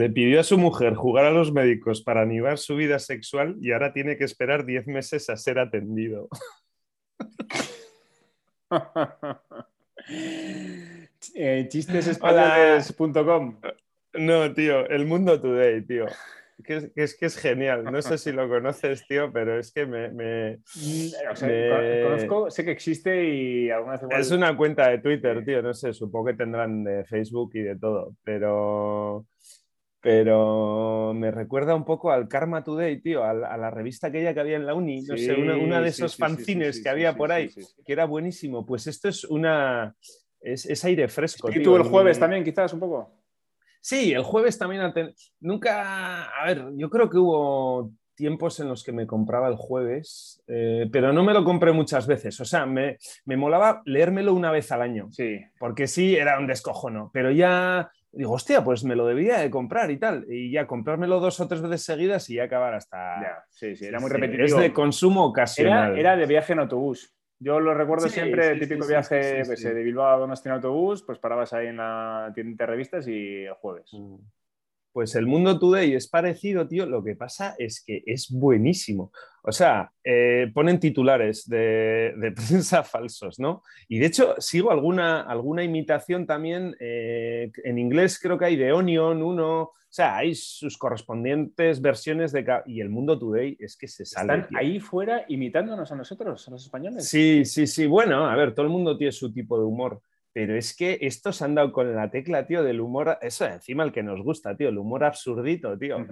le pidió a su mujer jugar a los médicos para animar su vida sexual y ahora tiene que esperar 10 meses a ser atendido. eh, chistesespañoles.com. No, tío, el mundo today, tío. Que es, que es, genial. No sé si lo conoces, tío, pero es que me. Mm, conozco, sé que existe y alguna vez Es una cuenta de Twitter, tío. No sé, supongo que tendrán de Facebook y de todo. Pero. Pero me recuerda un poco al Karma Today, tío, a la, revista aquella que había en la uni, no sé, una, de esos fanzines que había por ahí, que era buenísimo. Pues esto es una. Es, aire fresco. ¿Y tú el jueves también, quizás, un poco? Sí, el jueves también. Nunca. A ver, yo creo que hubo tiempos en los que me compraba el jueves, eh, pero no me lo compré muchas veces. O sea, me, me, molaba leérmelo una vez al año. Sí. Porque sí, era un descojono. Pero ya digo, hostia, pues me lo debía de comprar y tal. Y ya comprármelo dos o tres veces seguidas y ya acabar hasta. Ya, sí, sí, era muy repetitivo. Es de consumo ocasional. Era, era de viaje en autobús. Yo lo recuerdo siempre, el típico viaje pues, de Bilbao a Donostia en autobús, pues parabas ahí en la tienda de revistas y el jueves. Mm. Pues el Mundo Today es parecido, tío. Lo que pasa es que es buenísimo. O sea, eh, ponen titulares de, prensa falsos, ¿no? Y de hecho, sigo alguna, alguna imitación también. Eh, en inglés creo que hay de Onion, uno. O sea, hay sus correspondientes versiones de. Y el Mundo Today es que se sale. ¿Están ahí fuera imitándonos a nosotros, a los españoles? Sí, sí, sí. Bueno, a ver, todo el mundo tiene su tipo de humor. Pero es que estos han dado con la tecla, tío, del humor, eso encima el que nos gusta, tío, el humor absurdito, tío.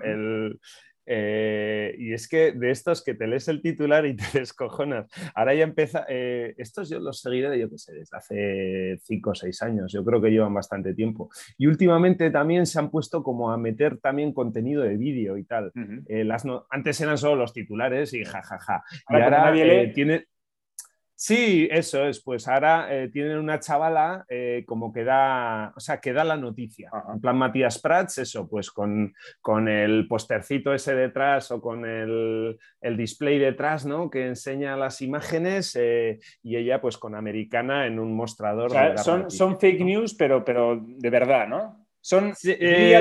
Eh, y es que de estos que te lees el titular y te descojonas. Ahora ya empieza, eh, estos yo los seguiré yo qué sé, desde hace cinco o seis años, yo creo que llevan bastante tiempo. Y últimamente también se han puesto como a meter también contenido de vídeo y tal. Eh, las antes eran solo los titulares y jajaja. Y ahora tiene Sí, eso es. Pues ahora eh, tienen una chavala eh, como que da, o sea, que da la noticia. En plan Matías Prats, eso, pues con, con el postercito ese detrás o con el, display detrás, ¿no? Que enseña las imágenes eh, y ella pues con americana en un mostrador. son, son fake news, pero, pero de verdad, ¿no? Son sí,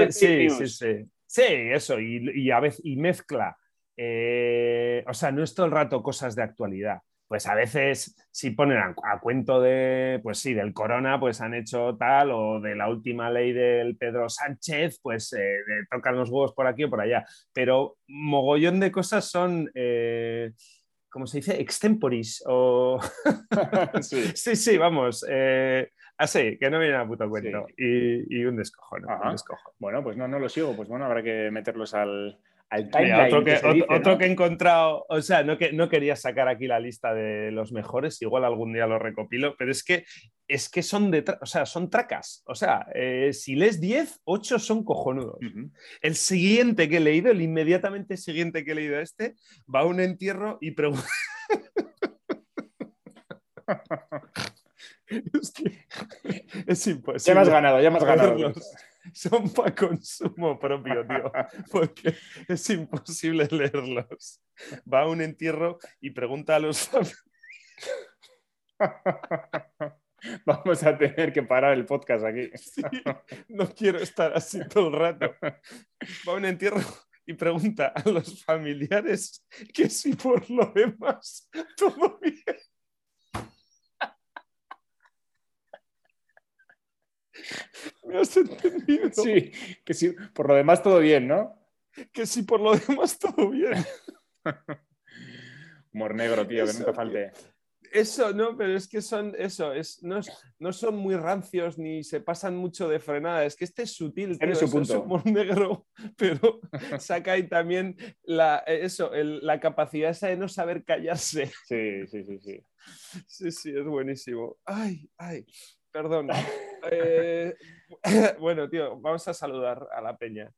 sí, sí, sí, sí. eso, y, y a veces y mezcla. o sea, no es todo el rato cosas de actualidad pues a veces si ponen a, cuento de, pues sí, del corona, pues han hecho tal, o de la última ley del Pedro Sánchez, pues eh, tocan los huevos por aquí o por allá. Pero mogollón de cosas son, eh, ¿cómo se dice? Extemporis. O... sí. sí. vamos. Eh, así, que no viene a puto cuento. Y, un descojo, un descojo. Bueno, pues no, no lo sigo. Pues bueno, habrá que meterlos al, otro, que, he encontrado, o sea, no, que, no quería sacar aquí la lista de los mejores, igual algún día lo recopilo, pero es que, es que son, de, o sea, son tracas. O sea, eh, si lees 10, 8 son cojonudos. El siguiente que he leído, el inmediatamente siguiente que he leído este, va a un entierro y pregunta... es, que es imposible. Ya me has ganado, ya me has ganado son para consumo propio, tío, porque es imposible leerlos. Va a un entierro y pregunta a los Vamos a tener que parar el podcast aquí. no quiero estar así todo el rato. Va a un entierro y pregunta a los familiares que si por lo demás todo bien. ¿Me has entendido? Sí, que sí, por lo demás todo bien, ¿no? Que sí, por lo demás todo bien. Humor negro, tío, que nunca falte. Eso, no, pero es que son eso, es, no, no, son muy rancios ni se pasan mucho de frenada. Es que este es sutil, tío, su punto. es humor negro, pero saca ahí también la, eso, la capacidad esa de no saber callarse. Sí, sí, sí, sí. Sí, sí, es buenísimo. Ay, ay perdón. Eh, bueno, tío, vamos a saludar a la peña.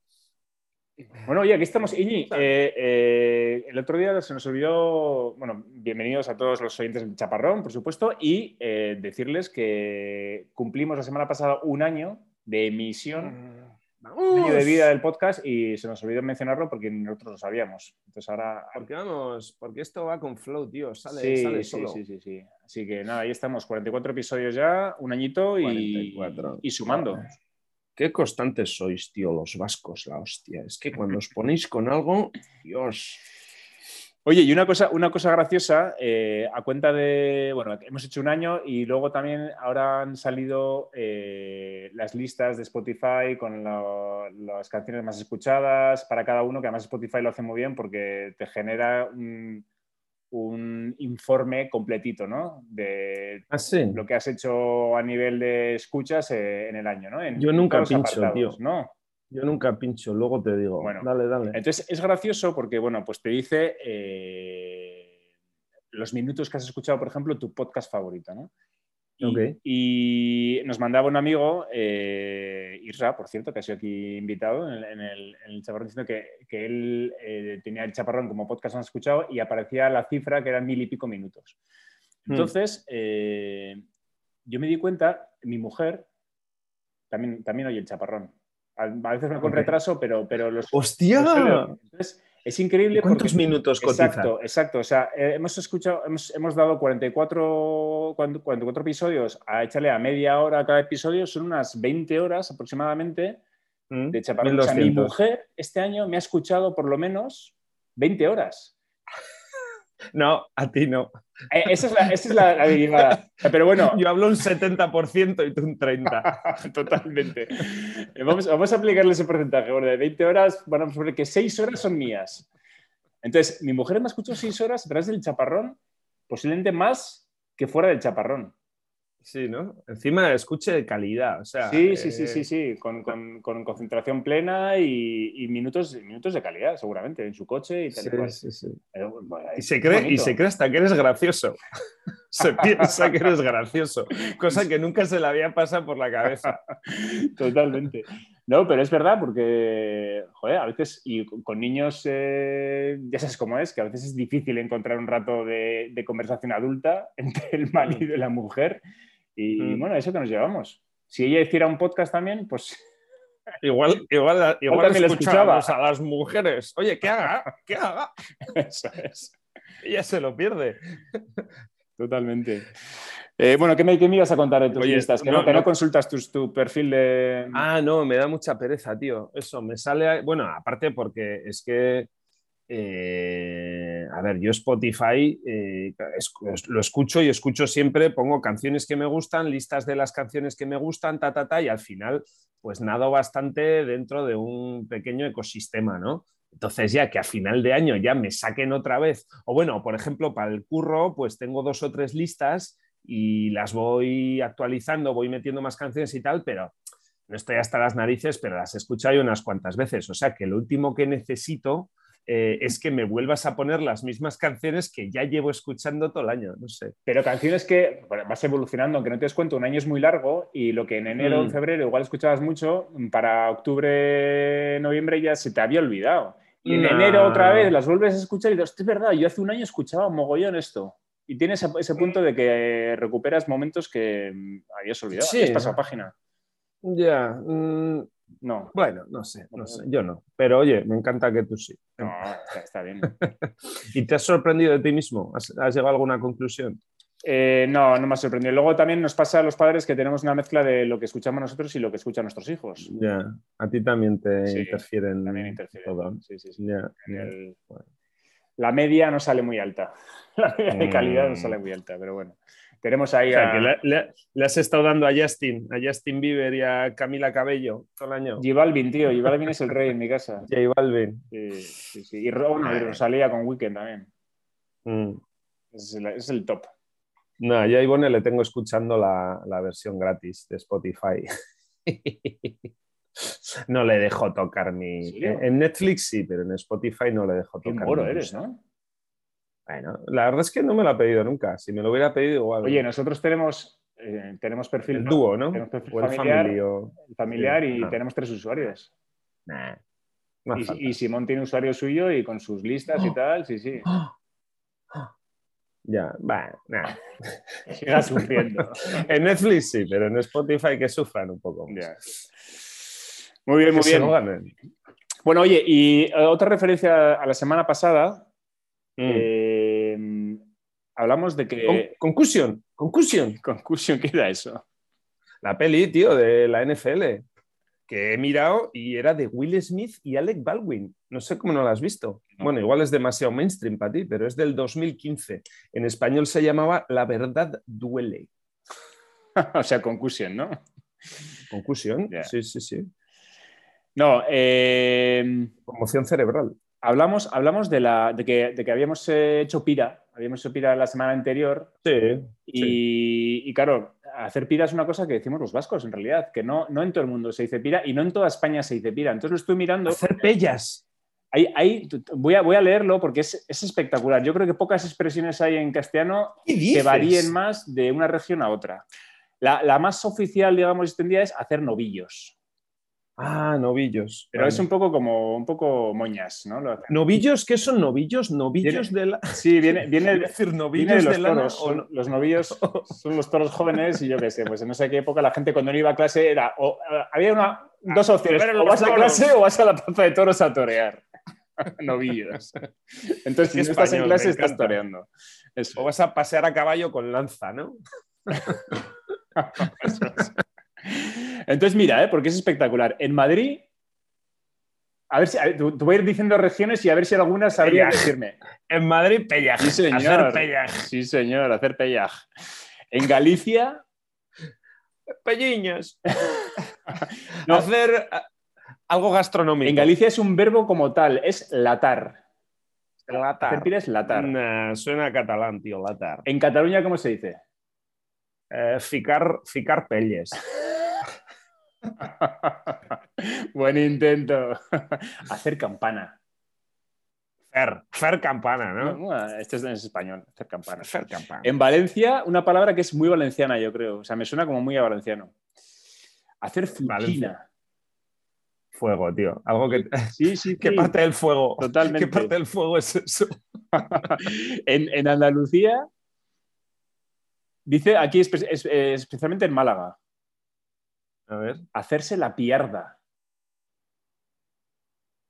Bueno, oye, aquí estamos, Iñi. Eh, eh, el otro día se nos olvidó, bueno, bienvenidos a todos los oyentes del Chaparrón, por supuesto, y decirles que cumplimos la semana pasada un año de emisión mm año de vida del podcast y se nos olvidó mencionarlo porque nosotros lo sabíamos. Entonces ahora. Porque vamos, porque esto va con flow, tío. Sale, sí, sale sí, Sí, sí, sí. Así que nada, ahí estamos, 44 episodios ya, un añito y, y sumando. Qué constantes sois, tío, los vascos, la hostia. Es que cuando os ponéis con algo, Dios. Oye, y una cosa, una cosa graciosa, eh, a cuenta de, bueno, hemos hecho un año y luego también ahora han salido eh, las listas de Spotify con las canciones más escuchadas para cada uno, que además Spotify lo hace muy bien porque te genera un, informe completito, ¿no? De ah, lo que has hecho a nivel de escuchas eh, en el año, ¿no? Yo nunca pincho, tío. ¿no? Yo nunca pincho, luego te digo. Bueno, dale, dale. Entonces es gracioso porque, bueno, pues te dice eh, los minutos que has escuchado, por ejemplo, tu podcast favorito, ¿no? Y, nos mandaba un amigo, eh, Isra, por cierto, que ha sido aquí invitado en el, en chaparrón, diciendo que, él eh, tenía el chaparrón como podcast más escuchado y aparecía la cifra que eran mil y pico minutos. Hmm. Entonces, yo me di cuenta, mi mujer también, también oye el chaparrón. A, veces me con retraso, pero, pero los. ¡Hostia! Entonces, es increíble. ¿Cuántos minutos cotiza? Exacto, exacto. O sea, eh, hemos escuchado, hemos, hemos, dado 44, 44 episodios a echarle a media hora cada episodio, son unas 20 horas aproximadamente mm, de chaparrón. O sea, mi mujer este año me ha escuchado por lo menos 20 horas. No, a ti no. Eh, esa es la, esa es la, Pero bueno. Yo hablo un 70% y tú un 30%. Totalmente. Eh, vamos, vamos, a aplicarle ese porcentaje. Bueno, de 20 horas, bueno, vamos a poner que 6 horas son mías. Entonces, mi mujer me ha escuchado 6 horas través del chaparrón, posiblemente más que fuera del chaparrón. Sí, ¿no? Encima escuche de calidad, o sea... Sí, sí, sí, sí, sí, con, concentración plena y, minutos, minutos de calidad, seguramente, en su coche y tal sí, Sí, y, se cree, y se cree hasta que eres gracioso. se piensa que eres gracioso, cosa que nunca se le había pasado por la cabeza. Totalmente. No, pero es verdad porque, joder, a veces, y con niños, eh, ya sabes cómo es, que a veces es difícil encontrar un rato de, de conversación adulta entre el marido y la mujer y mm. bueno, eso que nos llevamos. Si ella hiciera un podcast también, pues. Igual, igual, igual escuchaba a las mujeres. Oye, ¿qué haga? ¿Qué haga? Eso es. Ella se lo pierde. Totalmente. Eh, bueno, ¿qué me, ¿qué me, ibas a contar de tus listas? Que no, no, consultas tu, perfil de. Ah, no, me da mucha pereza, tío. Eso, me sale. Bueno, aparte porque es que eh, a ver, yo Spotify eh, lo escucho y escucho siempre, pongo canciones que me gustan, listas de las canciones que me gustan, ta, ta, ta, y al final, pues nado bastante dentro de un pequeño ecosistema, ¿no? Entonces ya que a final de año ya me saquen otra vez, o bueno, por ejemplo, para el curro, pues tengo dos o tres listas y las voy actualizando, voy metiendo más canciones y tal, pero no estoy hasta las narices, pero las he escuchado unas cuantas veces. O sea que lo último que necesito eh, es que me vuelvas a poner las mismas canciones que ya llevo escuchando todo el año, no sé. Pero canciones que vas evolucionando, aunque no te des cuenta, un año es muy largo y lo que en enero o mm. febrero igual escuchabas mucho, para octubre, noviembre ya se te había olvidado. Y en enero otra vez las vuelves a escuchar y dices, es verdad, yo hace un año escuchaba mogollón esto. Y tienes ese punto de que recuperas momentos que mm, habías olvidado. Sí. Esta página. Ya. Mm, no. Bueno, no sé, no sé, yo no. Pero oye, me encanta que tú sí. No, está, bien. ¿Y te has sorprendido de ti mismo? ¿Has, llegado a alguna conclusión? Eh, no, no me ha sorprendido. Luego también nos pasa a los padres que tenemos una mezcla de lo que escuchamos nosotros y lo que escuchan nuestros hijos. Ya, a ti también te interfieren. También interfieren. Todo. Sí, sí, sí. La media no sale muy alta. La media de calidad no mm. sale muy alta, pero bueno. Tenemos ahí a... le, has estado dando a Justin, a Justin Bieber y a Camila Cabello todo el año. J Balvin, tío. J Balvin es el rey en mi casa. J Balvin. Sí, sí, sí. Y, Rosalía con Weekend también. Mm. Es, el, es, el, top. No, yo a Ivone le tengo escuchando la, la versión gratis de Spotify. no le dejo tocar mi... En Netflix sí, pero en Spotify no le dejo tocar. Qué moro eres, ¿no? Bueno, la verdad es que no me lo ha pedido nunca. Si me lo hubiera pedido, igual. Oye, nosotros tenemos, eh, tenemos perfil. El dúo, ¿no? Tenemos perfil familiar, familiar y tenemos tres usuarios. Nah, y, Simón tiene usuario suyo y con sus listas y tal, sí, sí. Ya, bueno, nada. Siga sufriendo. en Netflix sí, pero en Spotify que sufran un poco. Muy bien, muy bien. Bueno, oye, y eh, otra referencia a la semana pasada. Mm. Eh, hablamos de que. conclusión, conclusión. Conclusión, ¿qué era eso? La peli, tío, de la NFL. que he mirado y era de Will Smith y Alec Baldwin. No sé cómo no la has visto. Bueno, igual es demasiado mainstream para ti, pero es del 2015. En español se llamaba La verdad duele. o sea, concusión, ¿no? Concusión, sí, sí, sí. No, eh... Conmoción cerebral. Hablamos, hablamos de, la, de, que, de que habíamos hecho pira, habíamos hecho pira la semana anterior. Sí. Y, y, claro, hacer pira es una cosa que decimos los vascos en realidad, que no, no en todo el mundo se dice pira y no en toda España se dice pira. Entonces lo estoy mirando. Hacer pellas. Ahí, voy, a, voy, a, leerlo porque es, es, espectacular. Yo creo que pocas expresiones hay en castellano que varíen más de una región a otra. La, la más oficial, digamos, extendida es hacer novillos. Ah, novillos. Pero vale. es un poco como un poco moñas, ¿no? ¿Novillos? ¿Qué son novillos? ¿Novillos viene, de la.? Sí, viene, viene decir novillos viene de los de toros. los novillos son los toros jóvenes y yo qué sé, pues en no sé qué época la gente cuando no iba a clase era. O, había una, dos opciones: o vas a clase o vas a la plaza de toros a torear. novillos. Entonces, si no estás en clase, estás toreando. Eso. O vas a pasear a caballo con lanza, ¿no? Entonces, mira, ¿eh? porque es espectacular. En Madrid, a ver si, a ver, voy a ir diciendo regiones y a ver si algunas sabría decirme. En Madrid, pellaj. Sí, señor. Hacer pellaj. Sí, señor, hacer pellaj. En Galicia, pelliñas. no. Hacer algo gastronómico. En Galicia es un verbo como tal, es latar. Latar. Hacer es latar. Nah, suena catalán, tío, latar. En Cataluña, ¿cómo se dice? Eh, ficar, ficar pelles. Buen intento. Hacer campana. Fer, fer campana, ¿no? Este es en español, hacer campana. Fer campana. En Valencia, una palabra que es muy valenciana, yo creo. O sea, me suena como muy a valenciano. Hacer fuchina. Fuego, tío. Algo que. Sí, sí. ¿Qué sí. parte del fuego? Totalmente. ¿Qué parte del fuego es eso? en, en, Andalucía, dice aquí, es, especialmente en Málaga. A ver. Hacerse la piarda.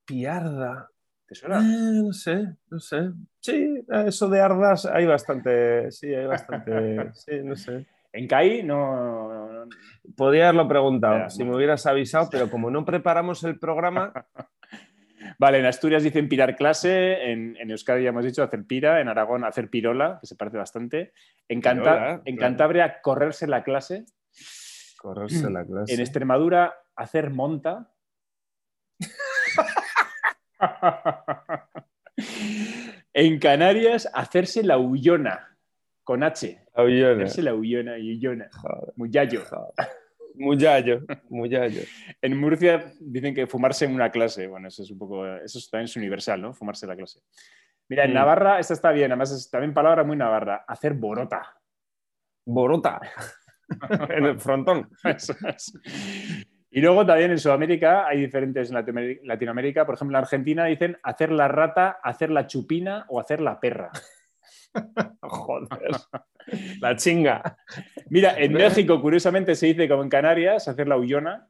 Piarda. ¿Te suena? Eh, no sé, no sé. Sí, eso de ardas hay bastante. Sí, hay bastante. sí, no sé. En CAI no. Podría haberlo preguntado si no. me hubieras avisado, pero como no preparamos el programa. Vale, en Asturias dicen pirar clase, en, en, Euskadi ya hemos dicho hacer pira, en Aragón hacer pirola, que se parece bastante. En, Canta pirola, en claro. Cantabria correrse la clase. Correrse la clase. En Extremadura hacer monta. en Canarias hacerse la huyona con H. La huyona. Hacerse la huyona y huyona. Muyallo. Muyallo, muyallo. En Murcia dicen que fumarse en una clase. Bueno, eso es un poco. Eso también es universal, ¿no? Fumarse la clase. Mira, en mm. Navarra, esta está bien, además es también palabra muy navarra. Hacer borota. Borota. en el frontón. Eso es. Y luego también en Sudamérica hay diferentes en Latinoamérica. Por ejemplo, en Argentina dicen hacer la rata, hacer la chupina o hacer la perra. Joder. La chinga. Mira, en México, curiosamente, se dice como en Canarias, hacer la huyona.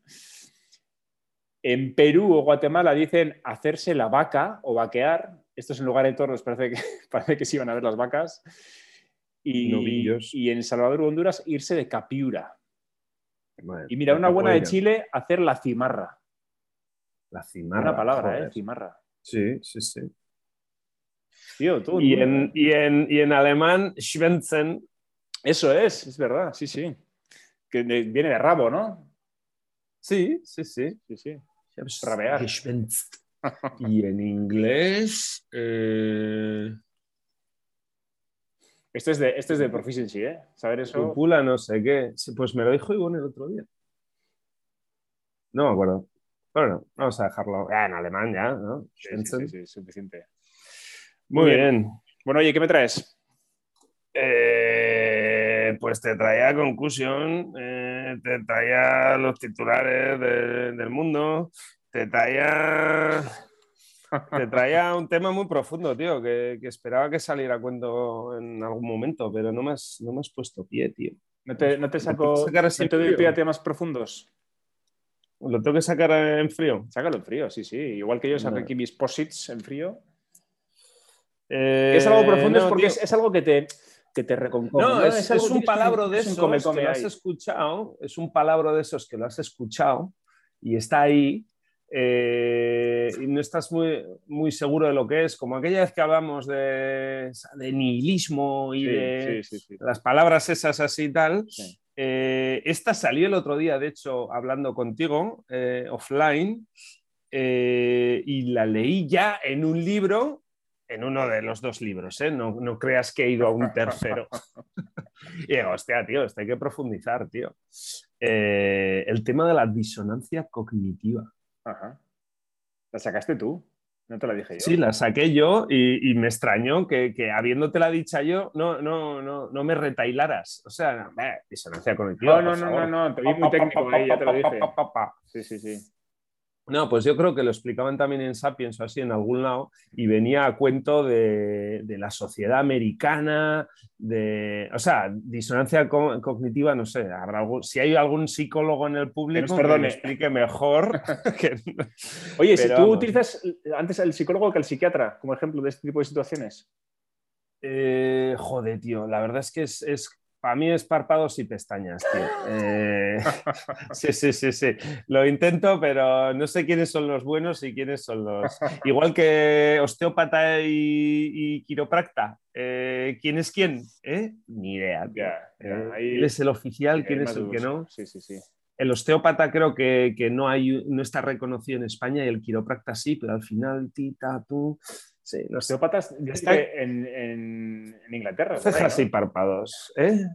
En Perú o Guatemala dicen hacerse la vaca o vaquear. Esto es en lugar de toros, parece que, parece que se iban a ver las vacas. Y, Novillos. y en Salvador o Honduras irse de capiura. Y mira, una buena de Chile, hacer la cimarra. La cimarra. Una palabra, joder. ¿eh? Cimarra. Sí, sí, sí. Tío, tú, y, en, y, en, y en alemán, Schwänzen. Eso es, es verdad, sí, sí. Que de, viene de rabo, ¿no? Sí, sí, sí. Sí, sí. Rabear. y en inglés. Eh... Este es de, este es de proficiency, ¿eh? Saber eso. Cúpula, no sé qué. Pues me lo dijo Ivonne el otro día. No me acuerdo. Bueno, vamos a dejarlo. En alemán ya, ¿no? Sí, sí, suficiente. Muy, Muy bien. bien. Bueno, oye, ¿qué me traes? Eh, pues te traía conclusión, eh, te traía los titulares de, del mundo, te traía te traía un tema muy profundo, tío, que, que, esperaba que saliera a cuento en algún momento, pero no me has, no me has puesto pie, tío. ¿No te, no te saco ¿No te, no doy pie a temas profundos? ¿Lo tengo que sacar en frío? Sácalo en frío, sí, sí. Igual que yo saqué aquí mis posits en frío. Eh, es algo profundo no, es porque es, es, algo que te, que te reconcome. No, ¿no? Es, es, un palabro de esos que lo has escuchado, es un palabro de esos que lo has escuchado y está ahí, eh, y no estás muy, muy seguro de lo que es, como aquella vez que hablamos de, de nihilismo y de las palabras esas así y tal. Eh, esta salió el otro día, de hecho, hablando contigo, eh, offline, y la leí ya en un libro, en uno de los dos libros, no, no, creas que he ido a un tercero. y digo, hostia, tío, esto hay que profundizar, tío. el tema de la disonancia cognitiva. Ajá. ¿La sacaste tú? No te la dije yo. Sí, la saqué yo y, me extrañó que, que habiéndote la dicha yo, no, no, no, no me retailaras. O sea, disonancia cognitiva. No, no, no, no, no, te vi muy técnico ahí, ya te lo dije. Sí, sí, sí. No, pues yo creo que lo explicaban también en Sapiens o así en algún lado y venía a cuento de, la sociedad americana, de, o sea, disonancia cognitiva, no sé, habrá si hay algún psicólogo en el público que, me explique mejor. Oye, si tú utilizas antes el psicólogo que el psiquiatra como ejemplo de este tipo de situaciones. Eh, joder, tío, la verdad es que es, para mí es párpados y pestañas, tío. Eh, sí, sí, sí, sí. Lo intento, pero no sé quiénes son los buenos y quiénes son los. Igual que osteópata y, quiropracta. Eh, ¿Quién es quién? ¿Eh? Ni idea. ¿Quién es el oficial? ¿Quién es el que no? Sí, sí, sí. El osteópata creo que, no, hay, no está reconocido en España y el quiropracta sí, pero al final, tita, tú. Sí, los osteópatas en, en, Inglaterra. Cejas y párpados. ¿eh?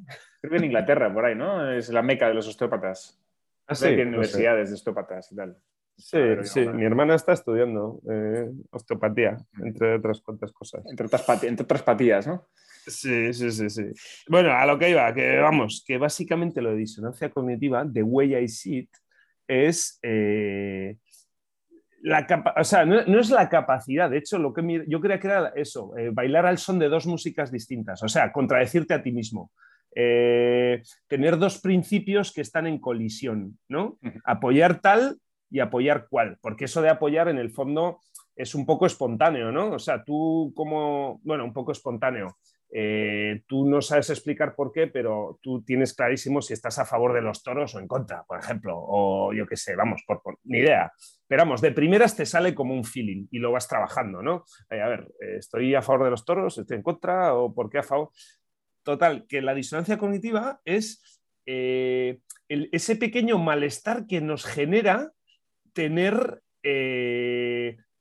Creo que en Inglaterra, por ahí, ¿no? Es la meca de los osteópatas. Ah, sí, universidades de osteópatas y tal. Sí, sí. Mi hermana está estudiando eh, osteopatía, entre otras cuantas cosas. Entre otras, entre otras patías, ¿no? Sí, sí, sí, sí. Bueno, a lo que iba, que vamos, que básicamente lo de disonancia cognitiva, de way I see it, es eh, la o sea, no, es la capacidad, de hecho, lo que yo creía que era eso, eh, bailar al son de dos músicas distintas, o sea, contradecirte a ti mismo. Eh, tener dos principios que están en colisión, ¿no? Apoyar tal y apoyar cual, porque eso de apoyar en el fondo es un poco espontáneo, ¿no? O sea, tú como, bueno, un poco espontáneo. Eh, tú no sabes explicar por qué, pero tú tienes clarísimo si estás a favor de los toros o en contra, por ejemplo, o yo qué sé, vamos, por, ni idea. Pero vamos, de primeras te sale como un feeling y lo vas trabajando, ¿no? Eh, a ver, eh, ¿estoy a favor de los toros? ¿Estoy en contra? ¿O por qué a favor? Total, que la disonancia cognitiva es ese pequeño malestar que nos genera tener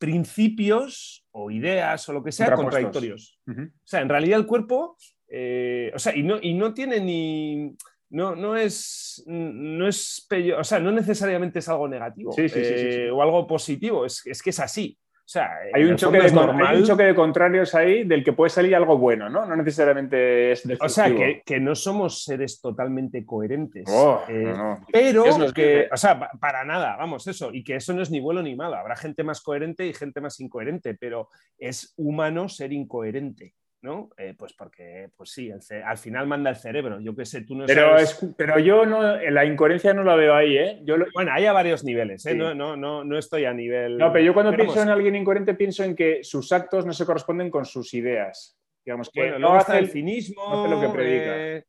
principios o ideas o lo que sea contradictorios. O sea, en realidad el cuerpo, eh, o sea, y no, y no tiene ni... No, no, es, no es, o sea, no necesariamente es algo negativo eh, o algo positivo, es, es que es así. O sea, hay un, choque de, normal. un choque de contrarios ahí del que puede salir algo bueno, ¿no? No necesariamente es O sea, que, no somos seres totalmente coherentes. Oh, eh, pero que, o sea, para nada, vamos, eso. Y que eso no es ni bueno ni malo. Habrá gente más coherente y gente más incoherente, pero es humano ser incoherente. ¿No? Eh, pues porque, pues sí, al final manda el cerebro. Yo qué sé, tú no pero pero yo no, la incoherencia no la veo ahí, ¿eh? Yo Bueno, hay a varios niveles, ¿eh? No, no, no, no, estoy a nivel... No, pero yo cuando pienso en alguien incoherente pienso en que sus actos no se corresponden con sus ideas. Digamos que no hace el cinismo, no hace lo que predica. Eh,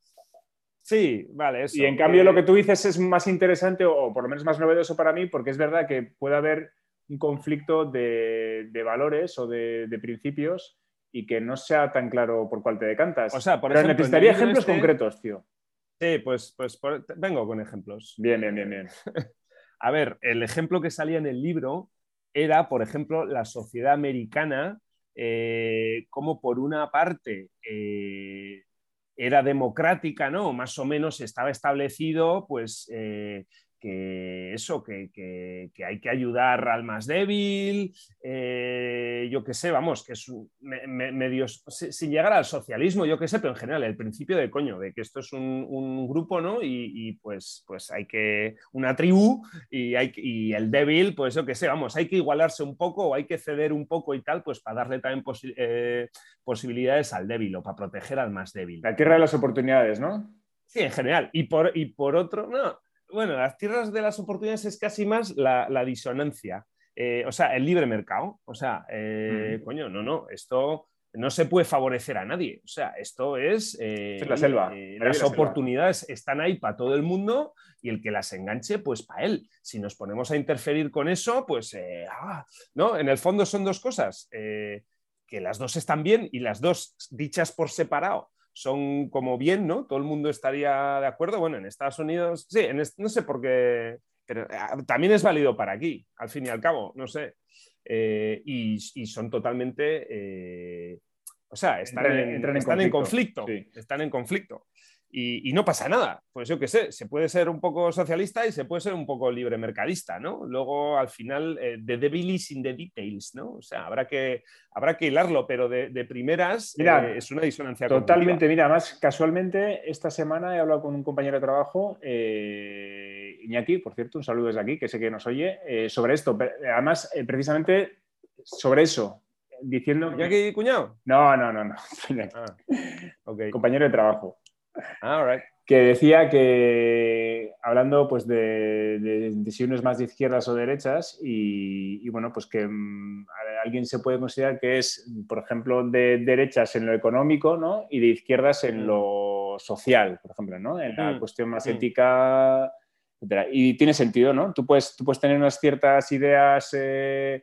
sí, vale. y en cambio lo que tú dices es más interesante o, por lo menos más novedoso para mí porque es verdad que puede haber un conflicto de, valores o de, de principios y que no sea tan claro por cuál te decantas. O sea, por Pero necesitaría ejemplos este concretos, tío. Sí, pues, pues vengo con ejemplos. Bien, bien, bien, bien. A ver, el ejemplo que salía en el libro era, por ejemplo, la sociedad americana, eh, como por una parte eh, era democrática, ¿no? Más o menos estaba establecido, pues, eh, que eso, que, hay que ayudar al más débil, eh, yo qué sé, vamos, que es medio, sin llegar al socialismo, yo qué sé, pero en general, el principio de coño, de que esto es un, grupo, ¿no? Y, pues, pues hay que, una tribu y, hay, y el débil, pues yo qué sé, vamos, hay que igualarse un poco o hay que ceder un poco y tal, pues para darle también eh, posibilidades al débil o para proteger al más débil. La tierra de las oportunidades, ¿no? Sí, en general. Y por, y por otro, no, bueno, las tierras de las oportunidades es casi más la, disonancia. Eh, o sea, el libre mercado. O sea, eh, coño, no, no, esto no se puede favorecer a nadie. O sea, esto es... es la selva. las oportunidades están ahí para todo el mundo y el que las enganche, pues para él. Si nos ponemos a interferir con eso, pues, ah, ¿no? En el fondo son dos cosas, que las dos están bien y las dos dichas por separado son como bien, ¿no? Todo el mundo estaría de acuerdo. Bueno, en Estados Unidos, sí, no sé por qué, pero ah, también es válido para aquí, al fin y al cabo, no sé. Eh, y, son totalmente, eh, o sea, están, en, conflicto, están en conflicto y, no pasa nada. Pues yo qué sé, se puede ser un poco socialista y se puede ser un poco libre mercadista, ¿no? Luego, al final, eh, the devil is in the details, ¿no? O sea, habrá que, habrá que hilarlo, pero de, primeras mira, es una disonancia. Totalmente, mira, más casualmente, esta semana he hablado con un compañero de trabajo, Iñaki, por cierto, un saludo desde aquí, que sé que nos oye, sobre esto. Además, precisamente sobre eso, diciendo... ¿Iñaki Cuñado? No, no, no, no. Ah, compañero de trabajo. Ah, que decía que, hablando pues de, decisiones más de izquierdas o derechas, y, bueno, pues que mm, alguien se puede considerar que es, por ejemplo, de derechas en lo económico, ¿no? Y de izquierdas en mm. lo social, por ejemplo, ¿no? En la mm. cuestión más ética, etc. Y tiene sentido, ¿no? Tú puedes, tú puedes tener unas ciertas ideas... Eh,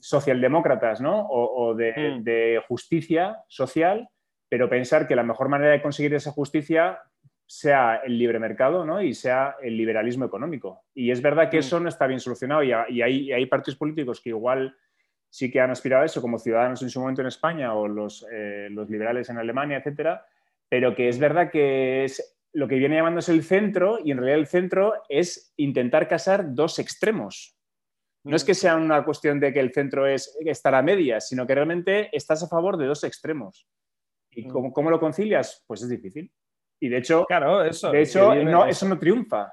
socialdemócratas, ¿no? O, de, de, justicia social, pero pensar que la mejor manera de conseguir esa justicia sea el libre mercado ¿no? y sea el liberalismo económico. Y es verdad que mm. eso no está bien solucionado y, hay, hay, partidos políticos que igual sí que han aspirado a eso, como Ciudadanos en su momento en España o los, eh, los liberales en Alemania, etcétera, pero que es verdad que es lo que viene llamándose el centro y en realidad el centro es intentar casar dos extremos. No es que sea una cuestión de que el centro es estar a medias, sino que realmente estás a favor de dos extremos. ¿Y mm. cómo, lo concilias? Pues es difícil. Y de hecho, claro, eso, de hecho no, eso no triunfa.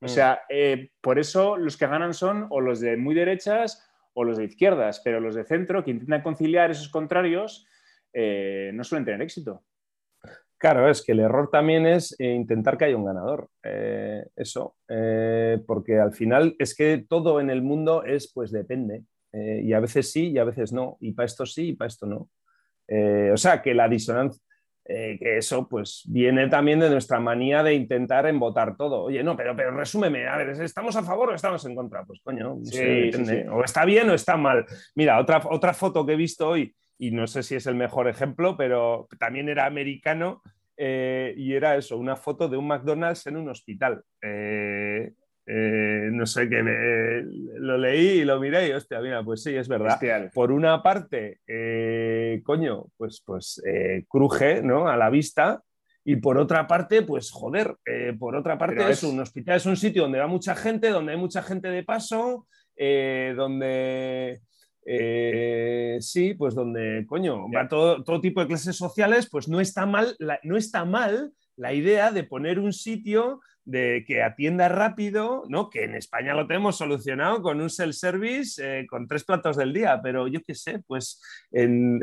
O mm. sea, eh, por eso los que ganan son o los de muy derechas o los de izquierdas, pero los de centro que intentan conciliar esos contrarios eh, no suelen tener éxito. Claro, es que el error también es eh, intentar que haya un ganador. eso, porque al final es que todo en el mundo es, pues depende. y a veces sí y a veces no. Y para esto sí y para esto no. Eh, o sea, que la disonancia, eh, que eso pues viene también de nuestra manía de intentar embotar todo. Oye, no, pero, pero resúmeme, a ver, ¿estamos a favor o estamos en contra? Pues coño, o está bien o está mal. Mira, otra, otra foto que he visto hoy, y no sé si es el mejor ejemplo, pero también era americano, eh, y era eso, una foto de un McDonald's en un hospital. Eh, no sé, qué lo leí y lo miré y hostia, mira, pues sí, es verdad. Por una parte, eh, coño, pues, pues eh, cruje, ¿no? A la vista. Y por otra parte, pues joder, por otra parte es... un hospital, es un sitio donde va mucha gente, donde hay mucha gente de paso, donde... sí, pues donde, coño, va todo, todo, tipo de clases sociales, pues no está mal, no está mal la idea de poner un sitio de que atienda rápido, ¿no? que en España lo tenemos solucionado con un self-service eh, con tres platos del día, pero yo qué sé, pues en,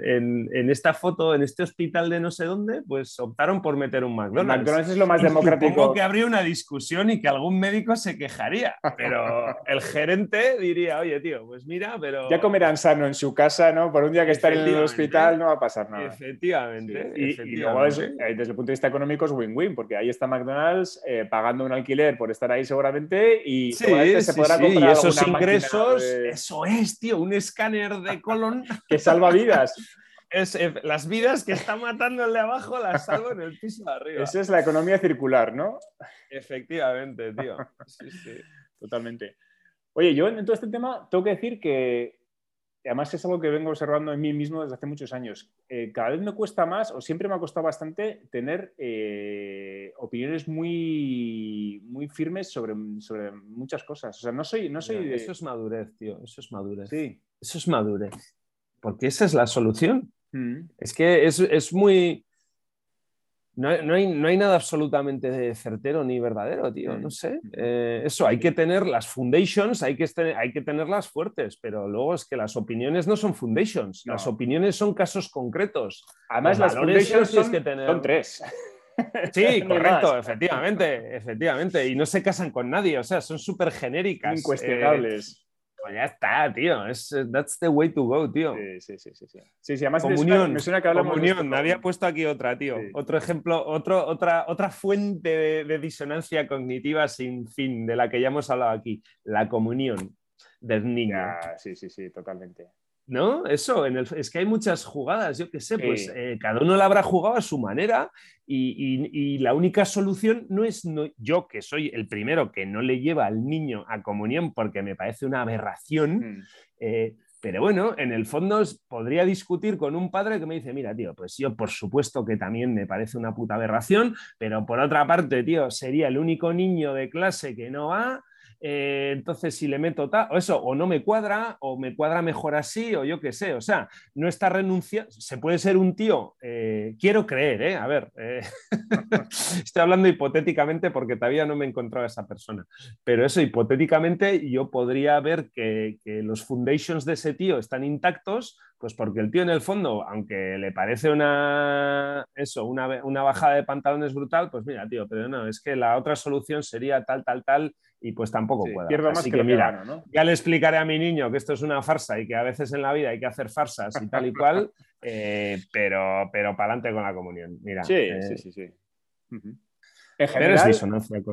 esta foto, en este hospital de no sé dónde, pues optaron por meter un McDonald's. McDonald's es lo más democrático. Supongo que habría una discusión y que algún médico se quejaría, pero el gerente diría, oye, tío, pues mira, pero... Ya comerán sano en su casa, ¿no? Por un día que estar en el hospital no va a pasar nada. Efectivamente. Y, luego desde el punto de vista económico es win-win, porque ahí está McDonald's eh, pagando un alquiler por estar ahí seguramente y se podrá comprar y esos ingresos, eso es, tío, un escáner de colon que salva vidas. Es, eh, las vidas que está matando el de abajo las salvo en el piso de arriba. Esa es la economía circular, ¿no? Efectivamente, tío. Sí, sí. Totalmente. Oye, yo en todo este tema tengo que decir que además es algo que vengo observando en mí mismo desde hace muchos años. Eh, cada vez me cuesta más, o siempre me ha costado bastante, tener eh, opiniones muy, muy firmes sobre, sobre muchas cosas. O sea, no soy... No soy Eso es madurez, tío. Eso es madurez. Sí. Eso es madurez. Porque esa es la solución. Mm. Es que es, es muy no, hay, nada absolutamente certero ni verdadero, tío. No sé. Eh, eso, hay que tener las foundations, hay que, hay que tenerlas fuertes, pero luego es que las opiniones no son foundations, las opiniones son casos concretos. Además, las foundations son, que tener... son tres. Sí, correcto, efectivamente, efectivamente. Y no se casan con nadie, o sea, son súper genéricas. Incuestionables. Pues ya está, tío. Es, that's the way to go, tío. Sí, sí, sí. sí, sí. además comunión, me suena, que hablamos comunión. Había puesto aquí otra, tío. Otro ejemplo, otro, otra, otra fuente de, disonancia cognitiva sin fin de la que ya hemos hablado aquí. La comunión del niño. sí, sí, sí, totalmente. ¿No? Eso, en el, es que hay muchas jugadas, yo qué sé, pues eh, cada uno la habrá jugado a su manera y, la única solución no es yo, que soy el primero que no le lleva al niño a comunión porque me parece una aberración. Mm. Eh, pero bueno, en el fondo podría discutir con un padre que me dice, mira, tío, pues yo por supuesto que también me parece una puta aberración, pero por otra parte, tío, sería el único niño de clase que no va, eh, entonces si le meto tal, o eso, o no me cuadra, o me cuadra mejor así, o yo qué sé, o sea, no está renunciando, se puede ser un tío, eh, quiero creer, ¿eh? a ver, estoy hablando hipotéticamente porque todavía no me he encontrado a esa persona, pero eso, hipotéticamente yo podría ver que, que los foundations de ese tío están intactos, pues porque el tío en el fondo, aunque le parece una, eso, una, una, bajada de pantalones brutal, pues mira, tío, pero no, es que la otra solución sería tal, tal, tal, y pues tampoco puedo. Pierdo más que, mira, ya le explicaré a mi niño que esto es una farsa y que a veces en la vida hay que hacer farsas y tal y cual, eh, pero, pero para adelante con la comunión. Mira, sí, eh, sí, sí, sí. En general,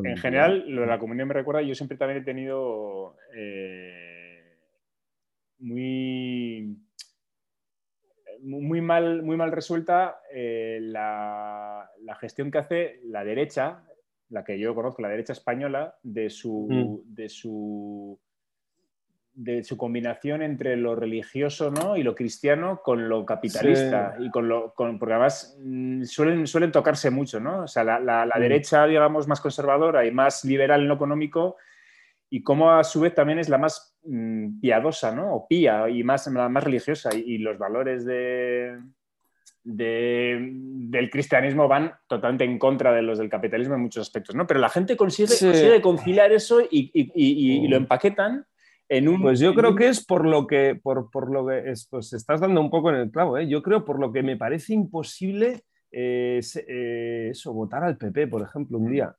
en general, lo de la comunión me recuerda, yo siempre también he tenido eh, muy muy mal, muy mal resuelta eh, la, gestión que hace la derecha, la que yo conozco, la derecha española, de su, mm. de su, de su combinación entre lo religioso ¿no? y lo cristiano con lo capitalista. Y con lo, porque además mm, suelen, suelen tocarse mucho, ¿no? O sea, la, la, mm. derecha, digamos, más conservadora y más liberal en lo económico y cómo a su vez también es la más mm, piadosa, ¿no? O pía y más, la más religiosa. Y, los valores de, del cristianismo van totalmente en contra de los del capitalismo en muchos aspectos, ¿no? Pero la gente consigue, conciliar eso y, lo mm. empaquetan en un... Pues yo creo que es por lo que, por, lo que es, pues estás dando un poco en el clavo, ¿eh? Yo creo por lo que me parece imposible eh, eh, eso, votar al PP, por ejemplo, un mm, día.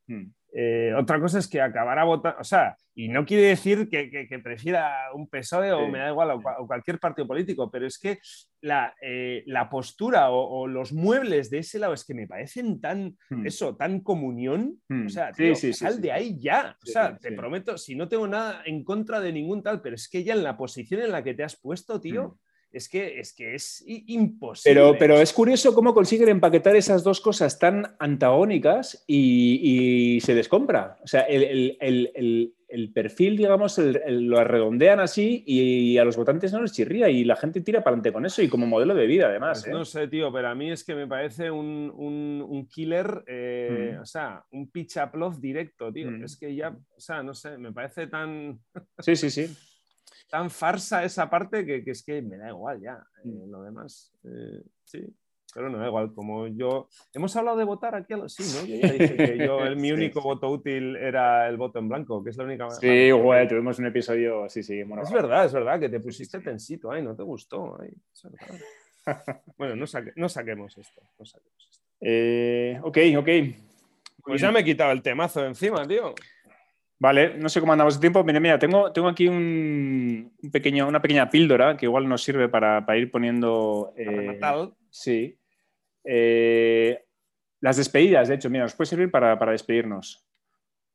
Eh, otra cosa es que acabará votando, o sea, y no quiere decir que, prefiera un PSOE o me da igual, o, cualquier partido político, pero es que la, eh, postura o, los muebles de ese lado es que me parecen tan, hmm. eso, tan comunión, o hmm. sea, sal de ahí ya, o sea, te prometo, si no tengo nada en contra de ningún tal, pero es que ya en la posición en la que te has puesto, tío. Hmm es que es, que es imposible. Pero, pero es curioso cómo consiguen empaquetar esas dos cosas tan antagónicas y, se descompra. O sea, el, perfil, digamos, lo redondean así y, a los votantes no les chirría y la gente tira para adelante con eso y como modelo de vida, además. Pues ¿eh? No sé, tío, pero a mí es que me parece un, killer, eh, mm. o sea, un pitch directo, tío. Mm. Es que ya, o sea, no sé, me parece tan. Sí, sí, sí tan farsa esa parte que, es que me da igual ya. Eh, mm. lo demás, eh, sí. Pero no da igual, como yo... ¿Hemos hablado de votar aquí? Sí, ¿no? Yo ya dije que yo, el, mi único voto útil era el voto en blanco, que es la única... Sí, güey, tuvimos un episodio, sí, sí. es verdad, es verdad, que te pusiste tensito, ay, no te gustó. bueno, no, no, saquemos esto, no saquemos esto. Eh, ok, ok. Pues ya me he quitado el temazo encima, tío. Vale, no sé cómo andamos de tiempo. Mira, mira, tengo, tengo aquí un, pequeño, una pequeña píldora que igual nos sirve para, ir poniendo. Eh, sí. Eh, las despedidas, de hecho, mira, nos puede servir para, despedirnos.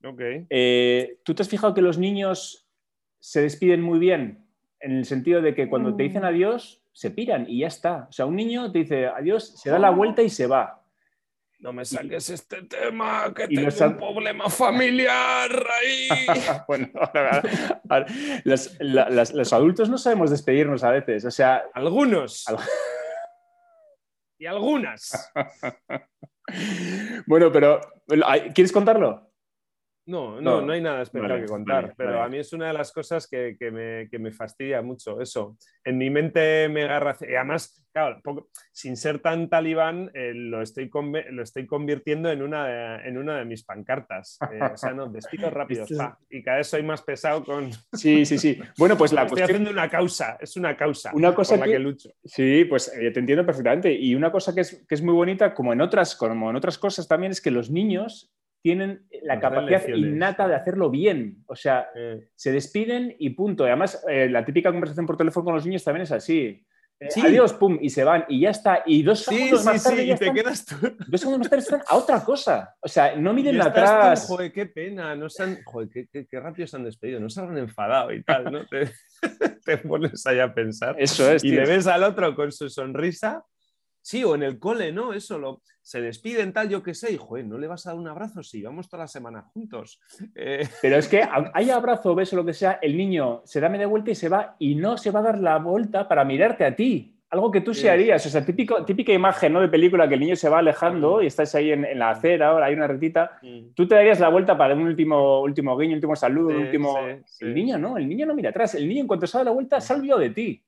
Ok. Eh, ¿Tú te has fijado que los niños se despiden muy bien? En el sentido de que cuando te dicen mm. adiós, se piran y ya está. O sea, un niño te dice adiós, se da la vuelta y se va. No me saques este tema, que tengo un problema familiar ahí. bueno, los, adultos no sabemos despedirnos a veces, o sea... Algunos. y algunas. bueno, pero ¿quieres contarlo? No, no, no, hay nada especial que contar, pero a mí es una de las cosas que, me, fastidia mucho eso. En mi mente me agarra, y además, claro, sin ser tan talibán, eh, lo, estoy lo estoy convirtiendo en una de, en una de mis pancartas. Eh, o sea, no, despido rápido, y cada vez soy más pesado con... Sí, sí, sí. Bueno, pues la Estoy haciendo una causa, es una causa una cosa por la que... lucho. Sí, pues eh, te entiendo perfectamente. Y una cosa que es, que es muy bonita, como en, otras, como en otras cosas también, es que los niños tienen la capacidad innata de hacerlo bien. O sea, se despiden y punto. además, eh, la típica conversación por teléfono con los niños también es así. Eh, adiós, pum, y se van, y ya está. Y dos segundos más tarde. y te quedas tú. Dos segundos más tarde están a otra cosa. O sea, no miren atrás. joder, qué pena. No se joder, qué, qué, rápido se han despedido. No se han enfadado y tal, ¿no? Te, te pones ahí a pensar. Eso es. Y le ves al otro con su sonrisa. Sí, o en el cole, ¿no? Eso lo se despiden tal, yo qué sé, y joder, ¿no le vas a dar un abrazo? Sí, vamos toda la semana juntos. Eh, Pero es que hay abrazo, beso, lo que sea, el niño se da media vuelta y se va y no se va a dar la vuelta para mirarte a ti. Algo que tú se harías, o sea, típico, típica imagen ¿no? de película que el niño se va alejando y estás ahí en, la acera, ahora hay una retita, tú te darías la vuelta para un último, último guiño, último saludo, último... el niño no, el niño no mira atrás, el niño en cuanto se da la vuelta se de ti.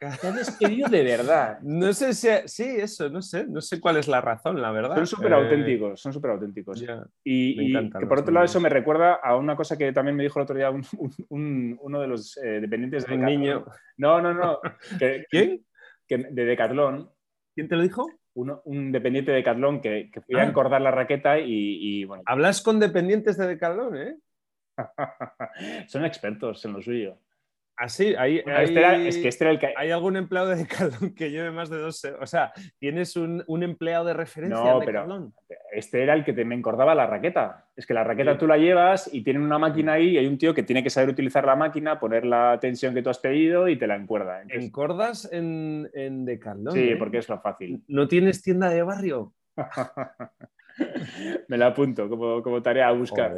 Te despedido de verdad. No sé si. Sí, eso, no sé. No sé cuál es la razón, la verdad. Son súper auténticos, son súper auténticos. y, que por otro lado, eso me recuerda a una cosa que también me dijo el otro día uno de los eh, dependientes de. Un niño. No, no, no. ¿Quién? de Decathlon. ¿Quién te lo dijo? un dependiente de Decathlon que, que fui a ah. encordar la raqueta y, bueno. Hablas con dependientes de Decathlon, ¿eh? Son expertos en lo suyo. Ah, sí, hay, es que este era el que... ¿Hay algún empleado de Decathlon que lleve más de dos... O sea, ¿tienes un, empleado de referencia no, Pero este era el que te, me encordaba la raqueta. Es que la raqueta tú la llevas y tienen una máquina ahí y hay un tío que tiene que saber utilizar la máquina, poner la tensión que tú has pedido y te la encuerda. ¿Encordas en, en Decathlon? Sí, ¿eh? porque es lo fácil. ¿No tienes tienda de barrio? Me la apunto como, tarea a buscar.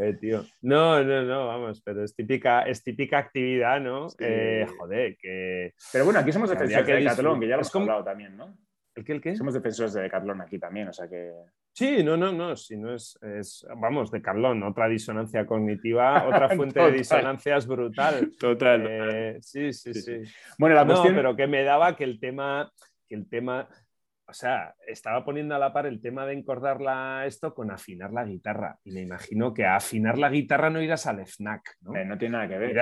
No, no, no, vamos, pero es típica, es típica actividad, ¿no? Eh, joder, que. Pero bueno, aquí somos defensores de Decathlon, que ya lo hemos hablado también, ¿no? ¿El qué, el qué? Somos defensores de Decathlon aquí también, o sea que. Sí, no, no, no, si no es, es vamos, Decathlon, otra disonancia cognitiva, otra fuente de disonancias brutal. Total. Eh, sí, sí, sí, Bueno, la cuestión. pero que me daba que el tema, que el tema o sea, estaba poniendo a la par el tema de encordarla esto con afinar la guitarra. Y me imagino que a afinar la guitarra no irás al FNAC, ¿no? Eh, no tiene nada que ver.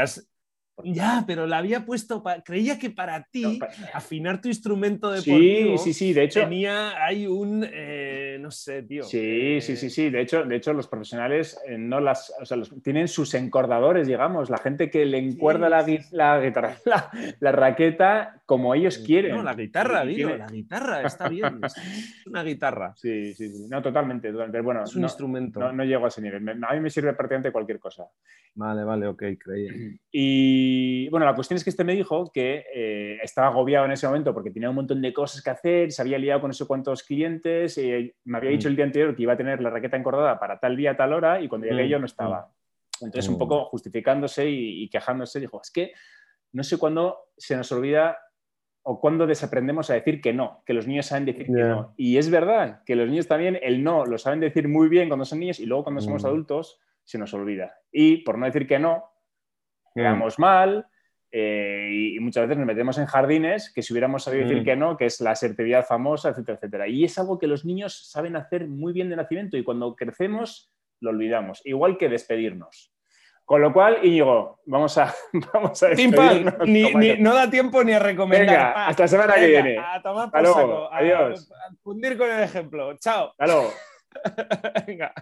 Ya, pero la había puesto, creía que para ti afinar tu instrumento deportivo sí, sí, sí, de hecho tenía, hay un, eh, no sé, tío. Sí, sí, sí, sí, de hecho, de hecho los profesionales eh, no las, o sea, tienen sus encordadores, digamos, la gente que le encuerda la, la, guitarra, la, raqueta como ellos quieren. No, la guitarra, digo, la guitarra, está bien, es una guitarra. Sí, sí, sí, no, totalmente, bueno, es un instrumento. No, no, llego a ese nivel, a mí me sirve prácticamente cualquier cosa. Vale, vale, ok, creí. Y y bueno, la cuestión es que este me dijo que eh, estaba agobiado en ese momento porque tenía un montón de cosas que hacer, se había liado con no sé cuántos clientes, y me había dicho mm. el día anterior que iba a tener la raqueta encordada para tal día, tal hora, y cuando llegué mm, yo no estaba. Mm. Entonces, un poco justificándose y, quejándose, dijo, es que no sé cuándo se nos olvida o cuándo desaprendemos a decir que no, que los niños saben decir que no. Y es verdad que los niños también el no lo saben decir muy bien cuando son niños y luego cuando somos adultos se nos olvida. Y por no decir que no, quedamos mal eh, y, muchas veces nos metemos en jardines que si hubiéramos sabido decir mm. que no, que es la asertividad famosa, etcétera, etcétera. Y es algo que los niños saben hacer muy bien de nacimiento y cuando crecemos lo olvidamos, igual que despedirnos. Con lo cual, Íñigo, vamos a, vamos a despedirnos. no da tiempo ni a recomendar. Venga, hasta la semana que viene. A tomar por saco. Adiós. A, fundir con el ejemplo. Chao. Hasta luego. Venga.